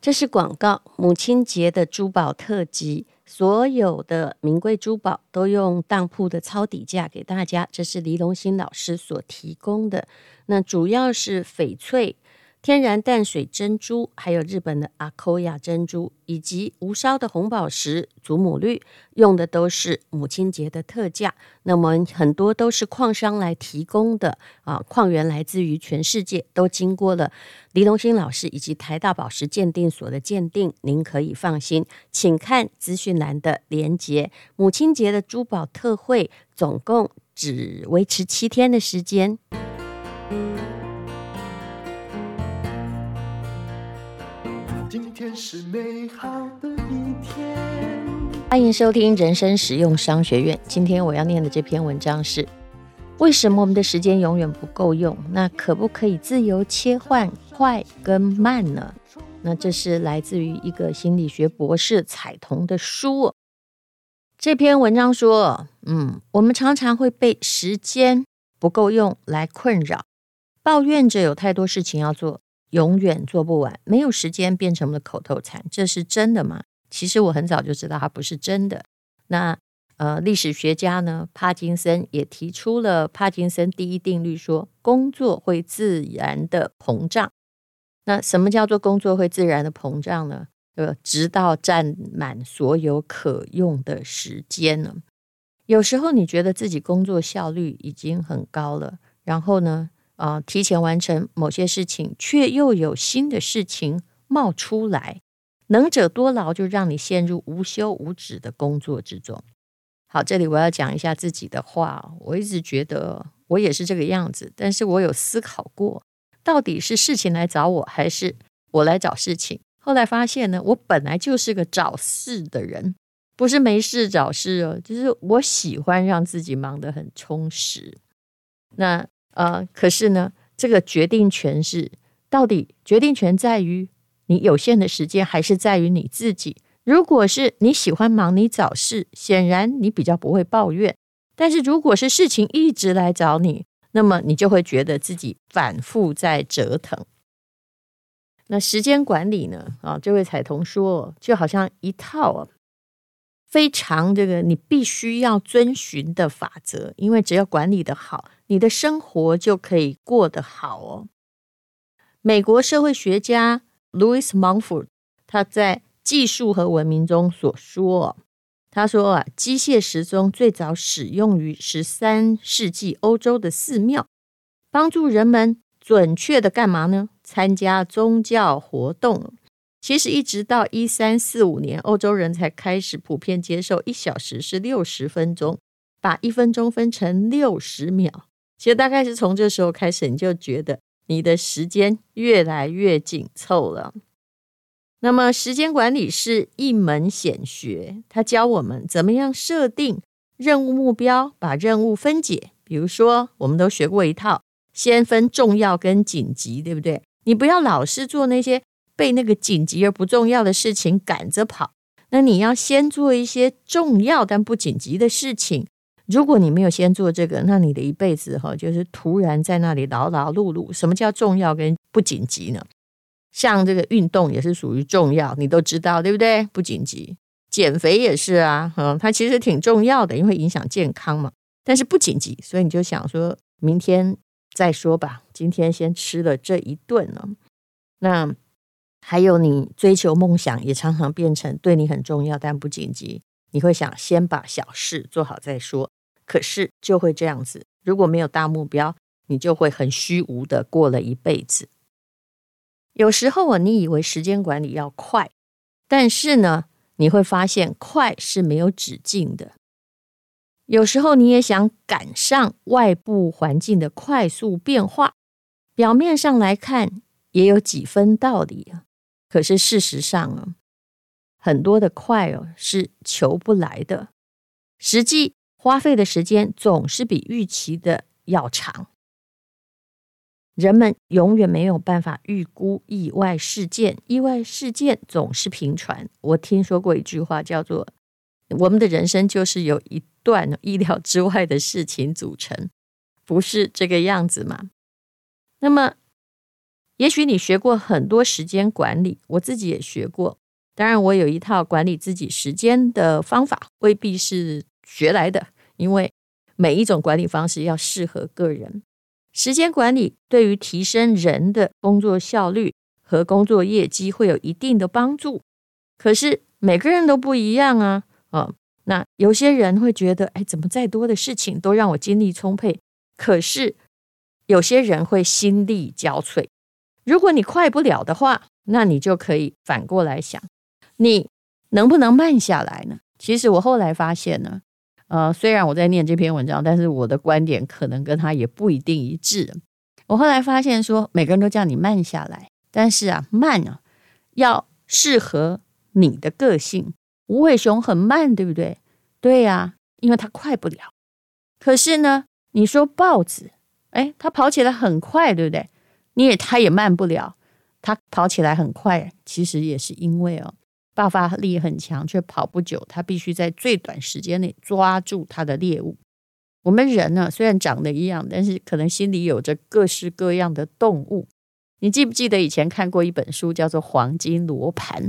这是广告，母亲节的珠宝特辑，所有的名贵珠宝都用当铺的抄底价给大家。这是黎龙兴老师所提供的，那主要是翡翠。天然淡水珍珠，还有日本的阿科亚珍珠，以及无烧的红宝石、祖母绿，用的都是母亲节的特价。那么很多都是矿商来提供的啊，矿源来自于全世界，都经过了黎龙兴老师以及台大宝石鉴定所的鉴定，您可以放心。请看资讯栏的连接。母亲节的珠宝特惠，总共只维持七天的时间。今天是美好的一天。欢迎收听人生实用商学院。今天我要念的这篇文章是：为什么我们的时间永远不够用？那可不可以自由切换快跟慢呢？那这是来自于一个心理学博士彩童的书。这篇文章说，嗯，我们常常会被时间不够用来困扰，抱怨着有太多事情要做。永远做不完，没有时间变成了口头禅，这是真的吗？其实我很早就知道它不是真的。那呃，历史学家呢，帕金森也提出了帕金森第一定律，说工作会自然的膨胀。那什么叫做工作会自然的膨胀呢？呃，直到占满所有可用的时间呢？有时候你觉得自己工作效率已经很高了，然后呢？啊、提前完成某些事情，却又有新的事情冒出来，能者多劳，就让你陷入无休无止的工作之中。好，这里我要讲一下自己的话。我一直觉得我也是这个样子，但是我有思考过，到底是事情来找我，还是我来找事情？后来发现呢，我本来就是个找事的人，不是没事找事哦，就是我喜欢让自己忙得很充实。那。呃，可是呢，这个决定权是到底决定权在于你有限的时间，还是在于你自己？如果是你喜欢忙，你找事，显然你比较不会抱怨。但是如果是事情一直来找你，那么你就会觉得自己反复在折腾。那时间管理呢？啊，这位彩童说，就好像一套。非常这个你必须要遵循的法则，因为只要管理得好，你的生活就可以过得好哦。美国社会学家 Louis Mumford 他在《技术和文明》中所说，他说啊，机械时钟最早使用于十三世纪欧洲的寺庙，帮助人们准确的干嘛呢？参加宗教活动。其实一直到一三四五年，欧洲人才开始普遍接受一小时是六十分钟，把一分钟分成六十秒。其实大概是从这时候开始，你就觉得你的时间越来越紧凑了。那么，时间管理是一门显学，它教我们怎么样设定任务目标，把任务分解。比如说，我们都学过一套，先分重要跟紧急，对不对？你不要老是做那些。被那个紧急而不重要的事情赶着跑，那你要先做一些重要但不紧急的事情。如果你没有先做这个，那你的一辈子哈，就是突然在那里劳劳碌碌。什么叫重要跟不紧急呢？像这个运动也是属于重要，你都知道对不对？不紧急，减肥也是啊，嗯，它其实挺重要的，因为影响健康嘛。但是不紧急，所以你就想说明天再说吧，今天先吃了这一顿呢，那。还有，你追求梦想也常常变成对你很重要但不紧急。你会想先把小事做好再说，可是就会这样子。如果没有大目标，你就会很虚无的过了一辈子。有时候啊，你以为时间管理要快，但是呢，你会发现快是没有止境的。有时候你也想赶上外部环境的快速变化，表面上来看也有几分道理啊。可是事实上啊，很多的快哦是求不来的，实际花费的时间总是比预期的要长。人们永远没有办法预估意外事件，意外事件总是频传。我听说过一句话叫做：“我们的人生就是由一段意料之外的事情组成，不是这个样子吗？”那么。也许你学过很多时间管理，我自己也学过。当然，我有一套管理自己时间的方法，未必是学来的，因为每一种管理方式要适合个人。时间管理对于提升人的工作效率和工作业绩会有一定的帮助。可是每个人都不一样啊，啊，那有些人会觉得，哎，怎么再多的事情都让我精力充沛？可是有些人会心力交瘁。如果你快不了的话，那你就可以反过来想，你能不能慢下来呢？其实我后来发现呢，呃，虽然我在念这篇文章，但是我的观点可能跟他也不一定一致。我后来发现说，每个人都叫你慢下来，但是啊，慢啊，要适合你的个性。无尾熊很慢，对不对？对呀，因为它快不了。可是呢，你说豹子，哎，它跑起来很快，对不对？你也，他也慢不了，他跑起来很快，其实也是因为哦，爆发力很强，却跑不久。他必须在最短时间内抓住他的猎物。我们人呢，虽然长得一样，但是可能心里有着各式各样的动物。你记不记得以前看过一本书，叫做《黄金罗盘》？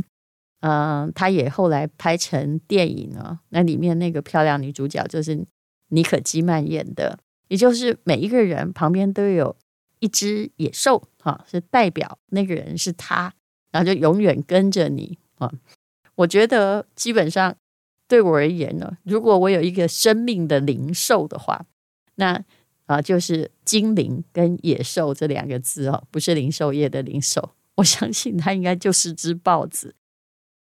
嗯、呃，他也后来拍成电影了。那里面那个漂亮女主角就是妮可基曼演的，也就是每一个人旁边都有。一只野兽，哈，是代表那个人是他，然后就永远跟着你啊。我觉得基本上对我而言呢，如果我有一个生命的灵兽的话，那啊就是精灵跟野兽这两个字哦，不是零售业的零售。我相信他应该就是只豹子，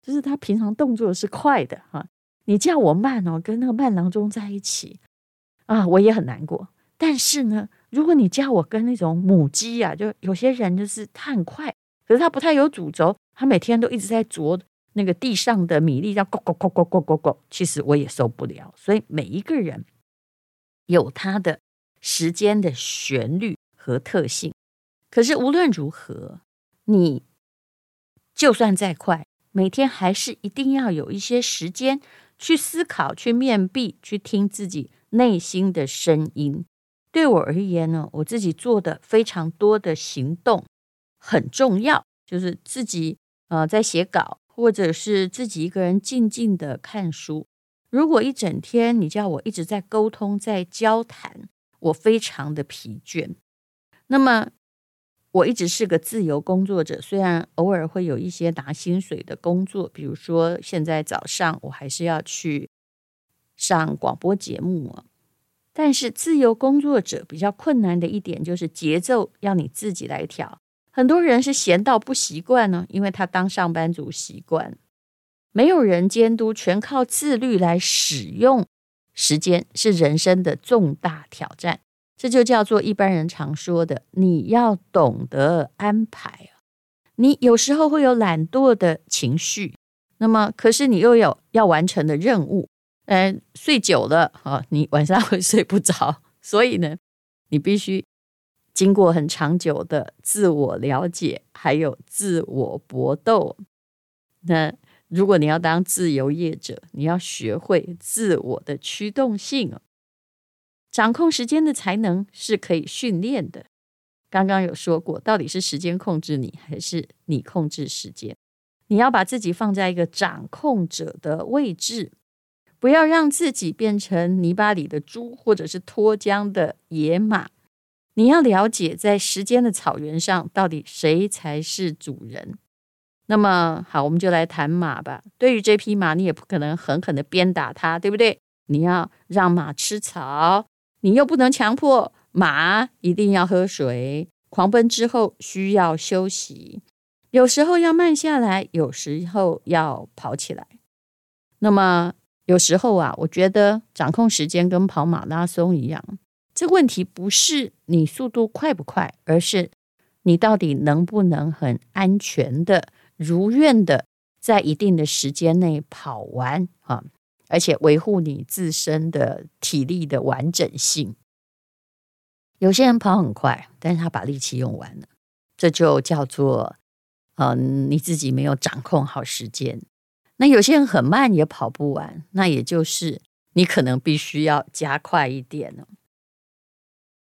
就是他平常动作是快的哈。你叫我慢哦，跟那个慢郎中在一起啊，我也很难过。但是呢。如果你叫我跟那种母鸡啊，就有些人就是他很快，可是他不太有主轴，他每天都一直在啄那个地上的米粒，叫咕咕咕咕咕咕咕。其实我也受不了。所以每一个人有他的时间的旋律和特性。可是无论如何，你就算再快，每天还是一定要有一些时间去思考、去面壁、去听自己内心的声音。对我而言呢，我自己做的非常多的行动很重要，就是自己呃在写稿，或者是自己一个人静静的看书。如果一整天你叫我一直在沟通、在交谈，我非常的疲倦。那么我一直是个自由工作者，虽然偶尔会有一些拿薪水的工作，比如说现在早上我还是要去上广播节目啊。但是自由工作者比较困难的一点就是节奏要你自己来调。很多人是闲到不习惯呢，因为他当上班族习惯，没有人监督，全靠自律来使用时间，是人生的重大挑战。这就叫做一般人常说的，你要懂得安排。你有时候会有懒惰的情绪，那么可是你又有要完成的任务。嗯，睡久了啊，你晚上会睡不着，所以呢，你必须经过很长久的自我了解，还有自我搏斗。那如果你要当自由业者，你要学会自我的驱动性，掌控时间的才能是可以训练的。刚刚有说过，到底是时间控制你，还是你控制时间？你要把自己放在一个掌控者的位置。不要让自己变成泥巴里的猪，或者是脱缰的野马。你要了解，在时间的草原上，到底谁才是主人。那么好，我们就来谈马吧。对于这匹马，你也不可能狠狠的鞭打它，对不对？你要让马吃草，你又不能强迫马一定要喝水。狂奔之后需要休息，有时候要慢下来，有时候要跑起来。那么。有时候啊，我觉得掌控时间跟跑马拉松一样，这问题不是你速度快不快，而是你到底能不能很安全的、如愿的在一定的时间内跑完啊，而且维护你自身的体力的完整性。有些人跑很快，但是他把力气用完了，这就叫做嗯、你自己没有掌控好时间。那有些人很慢也跑不完，那也就是你可能必须要加快一点了。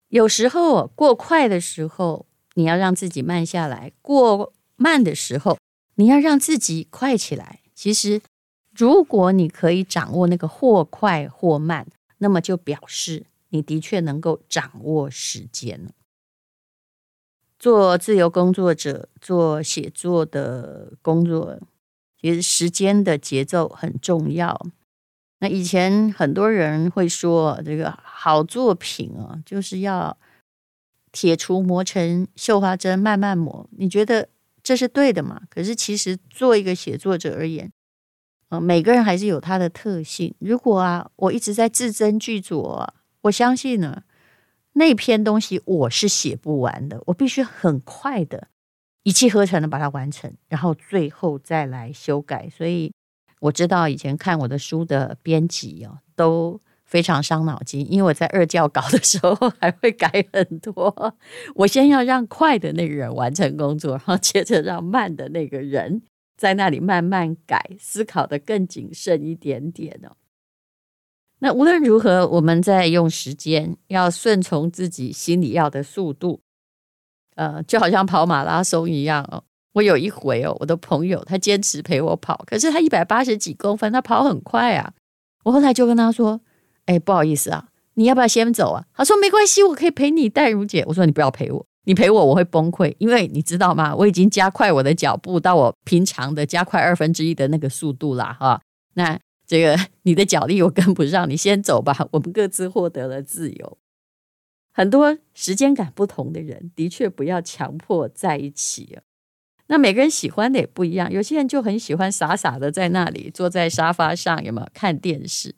有时候过快的时候，你要让自己慢下来；过慢的时候，你要让自己快起来。其实，如果你可以掌握那个或快或慢，那么就表示你的确能够掌握时间。做自由工作者，做写作的工作，其实时间的节奏很重要。那以前很多人会说，这个好作品啊，就是要铁杵磨成绣花针，慢慢磨。你觉得这是对的吗？可是其实做一个写作者而言，呃，每个人还是有他的特性。如果啊，我一直在字斟句酌，我相信呢。那篇东西我是写不完的，我必须很快的一气呵成的把它完成，然后最后再来修改。所以我知道以前看我的书的编辑哦，都非常伤脑筋，因为我在二教稿的时候还会改很多。我先要让快的那个人完成工作，然后接着让慢的那个人在那里慢慢改，思考得更谨慎一点点哦。那无论如何，我们在用时间要顺从自己心里要的速度，呃，就好像跑马拉松一样哦。我有一回哦，我的朋友他坚持陪我跑，可是他一百八十几公分，他跑很快啊。我后来就跟他说：“哎，不好意思啊，你要不要先走啊？”他说：“没关系，我可以陪你，戴如姐。”我说：“你不要陪我，你陪我我会崩溃，因为你知道吗？我已经加快我的脚步到我平常的加快二分之一的那个速度啦哈。那。”这个你的脚力我跟不上，你先走吧。我们各自获得了自由。很多时间感不同的人，的确不要强迫在一起。那每个人喜欢的也不一样，有些人就很喜欢傻傻的在那里坐在沙发上，有没有看电视？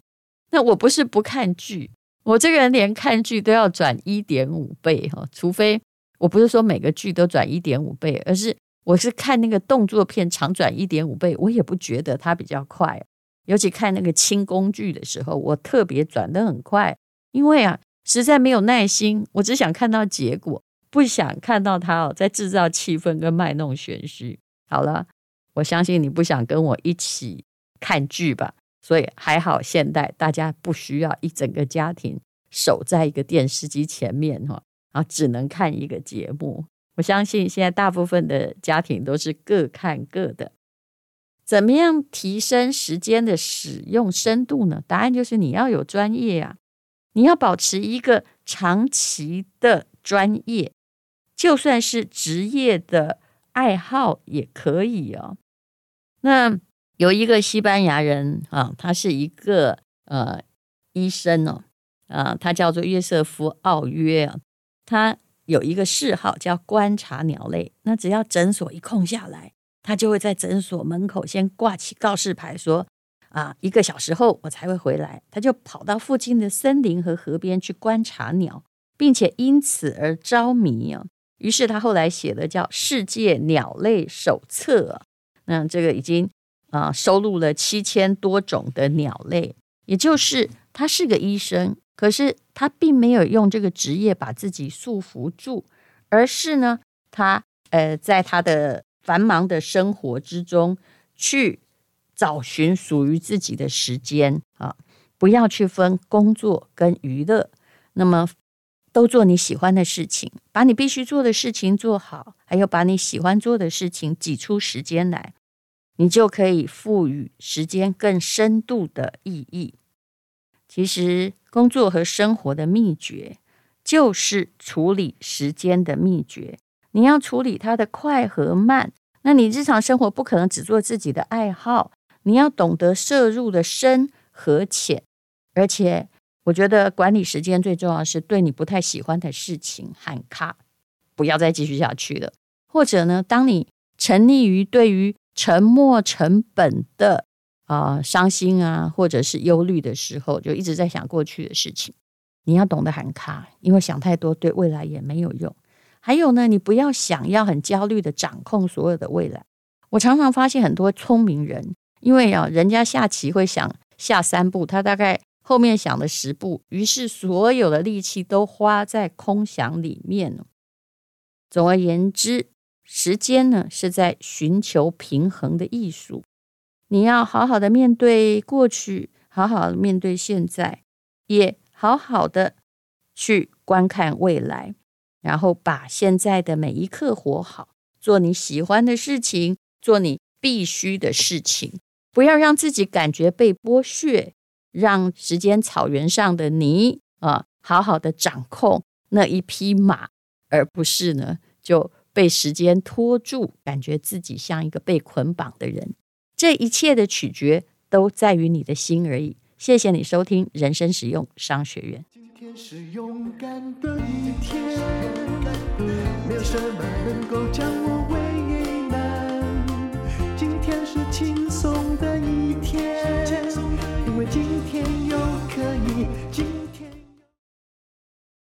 那我不是不看剧，我这个人连看剧都要转一点五倍哈，除非我不是说每个剧都转一点五倍，而是我是看那个动作片长转一点五倍，我也不觉得它比较快。尤其看那个轻功剧的时候，我特别转得很快，因为啊，实在没有耐心，我只想看到结果，不想看到他哦在制造气氛跟卖弄玄虚。好了，我相信你不想跟我一起看剧吧？所以还好，现代大家不需要一整个家庭守在一个电视机前面哈，然后只能看一个节目。我相信现在大部分的家庭都是各看各的。怎么样提升时间的使用深度呢？答案就是你要有专业啊，你要保持一个长期的专业，就算是职业的爱好也可以哦。那有一个西班牙人啊，他是一个呃医生哦，啊，他叫做约瑟夫奥约啊，他有一个嗜好叫观察鸟类，那只要诊所一空下来。他就会在诊所门口先挂起告示牌，说：“啊，一个小时后我才会回来。”他就跑到附近的森林和河边去观察鸟，并且因此而着迷啊。于是他后来写的叫《世界鸟类手册》，那这个已经啊收录了七千多种的鸟类。也就是他是个医生，可是他并没有用这个职业把自己束缚住，而是呢，他呃在他的。繁忙的生活之中，去找寻属于自己的时间啊！不要去分工作跟娱乐，那么都做你喜欢的事情，把你必须做的事情做好，还有把你喜欢做的事情挤出时间来，你就可以赋予时间更深度的意义。其实，工作和生活的秘诀，就是处理时间的秘诀。你要处理它的快和慢，那你日常生活不可能只做自己的爱好，你要懂得摄入的深和浅，而且我觉得管理时间最重要是对你不太喜欢的事情喊卡，不要再继续下去了。或者呢，当你沉溺于对于沉没成本的啊、伤心啊，或者是忧虑的时候，就一直在想过去的事情，你要懂得喊卡，因为想太多对未来也没有用。还有呢，你不要想要很焦虑的掌控所有的未来。我常常发现很多聪明人，因为啊，人家下棋会想下三步，他大概后面想了十步，于是所有的力气都花在空想里面了。总而言之，时间呢是在寻求平衡的艺术。你要好好的面对过去，好好的面对现在，也好好的去观看未来。然后把现在的每一刻活好，做你喜欢的事情，做你必须的事情，不要让自己感觉被剥削，让时间草原上的你啊，好好的掌控那一匹马，而不是呢就被时间拖住，感觉自己像一个被捆绑的人。这一切的取决都在于你的心而已。谢谢你收听人生实用商学院。今天是勇敢的一天，没有什么能够将我为是轻松的一天。因为今天